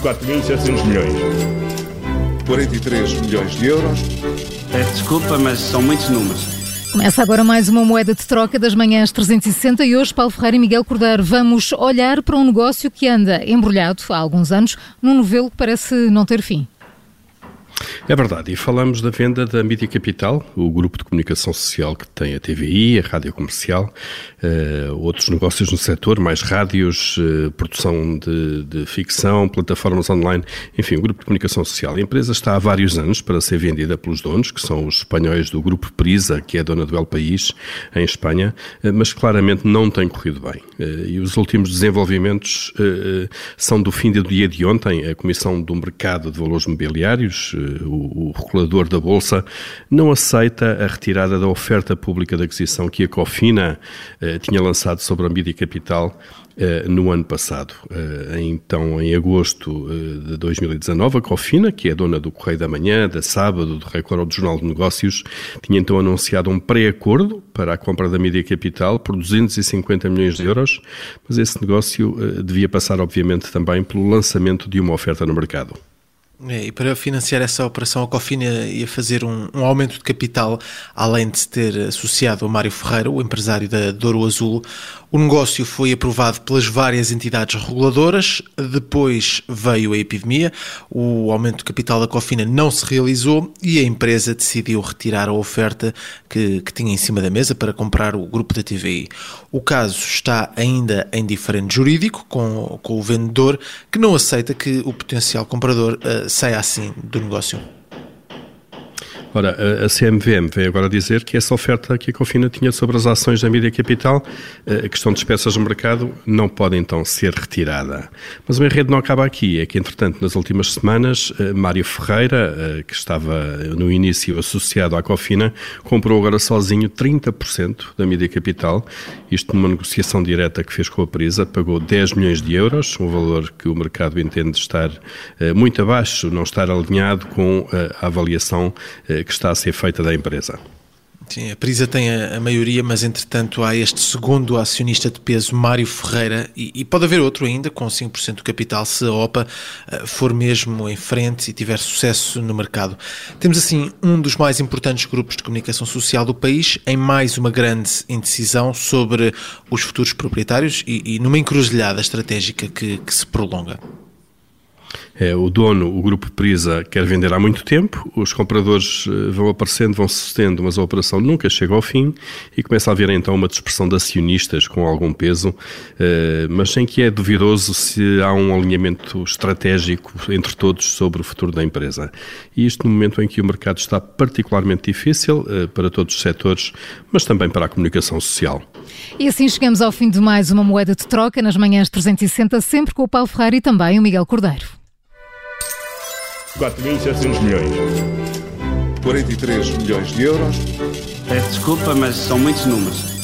4.700 milhões. 43 milhões de euros. Peço desculpa, mas são muitos números. Começa agora mais uma moeda de troca das manhãs 360 e hoje Paulo Ferreira e Miguel Cordeiro vamos olhar para um negócio que anda embrulhado há alguns anos num novelo que parece não ter fim. É verdade, e falamos da venda da Mídia Capital, o grupo de comunicação social que tem a TVI, a Rádio Comercial, uh, outros negócios no setor, mais rádios, uh, produção de, de, ficção, plataformas online, enfim, o grupo de comunicação social. A empresa está há vários anos para ser vendida pelos donos, que são os espanhóis do grupo Prisa, que é dona do El País, em Espanha, uh, mas claramente não tem corrido bem. e os últimos desenvolvimentos são do fim do dia de ontem, a Comissão do Mercado de Valores Mobiliários, o, o regulador da Bolsa, não aceita a retirada da oferta pública de aquisição que a Cofina eh, tinha lançado sobre a Mídia Capital eh, no ano passado. Eh, então, em agosto eh, de 2019, a Cofina, que é dona do Correio da Manhã, da Sábado, do Record ou do Jornal de Negócios, tinha então anunciado um pré-acordo para a compra da Mídia Capital por 250 milhões de euros, mas esse negócio devia passar, obviamente, também pelo lançamento de uma oferta no mercado. É, e para financiar essa operação, a Cofina ia fazer um, um, aumento de capital, além de se ter associado a Mário Ferreira, o empresário da Douro Azul. O negócio foi aprovado pelas várias entidades reguladoras, depois veio a epidemia, o aumento de capital da Cofina não se realizou e a empresa decidiu retirar a oferta que, que tinha em cima da mesa para comprar o grupo da TVI. O caso está ainda em diferente jurídico com, com o vendedor, que não aceita que o potencial comprador uh, saia assim do negócio. Ora, a CMVM vem agora dizer que essa oferta que a Confina tinha sobre as ações da Mídia Capital, eh, a questão de peças no mercado, não pode então ser retirada. Mas o enredo não acaba aqui. É que, entretanto, nas últimas semanas, eh, Mário Ferreira, eh, que estava no início associado à Cofina, comprou agora sozinho 30% da Mídia Capital. Isto numa negociação direta que fez com a Prisa, pagou 10 milhões de euros, um valor que o mercado entende estar muito abaixo, não estar alinhado com a avaliação que está a ser feita da empresa. Sim, a Prisa tem a, a, maioria, mas entretanto há este segundo acionista de peso, Mário Ferreira, e, e pode haver outro ainda com 5% do capital se a OPA uh, for mesmo em frente e tiver sucesso no mercado. Temos assim um dos mais importantes grupos de comunicação social do país em mais uma grande indecisão sobre os futuros proprietários e, e numa encruzilhada estratégica que, que se prolonga. É, o dono, o grupo Prisa, quer vender há muito tempo, os compradores eh, vão aparecendo, vão sucedendo, mas a operação nunca chega ao fim e começa a haver então uma dispersão de acionistas com algum peso, eh, mas sem que é duvidoso se há um alinhamento estratégico entre todos sobre o futuro da empresa. E isto no momento em que o mercado está particularmente difícil eh, para todos os setores, mas também para a comunicação social. E assim chegamos ao fim de mais uma moeda de troca nas manhãs 360, sempre com o Paulo Ferreira e também o Miguel Cordeiro. 4.700 milhões. 43 milhões de euros. Peço desculpa, mas são muitos números.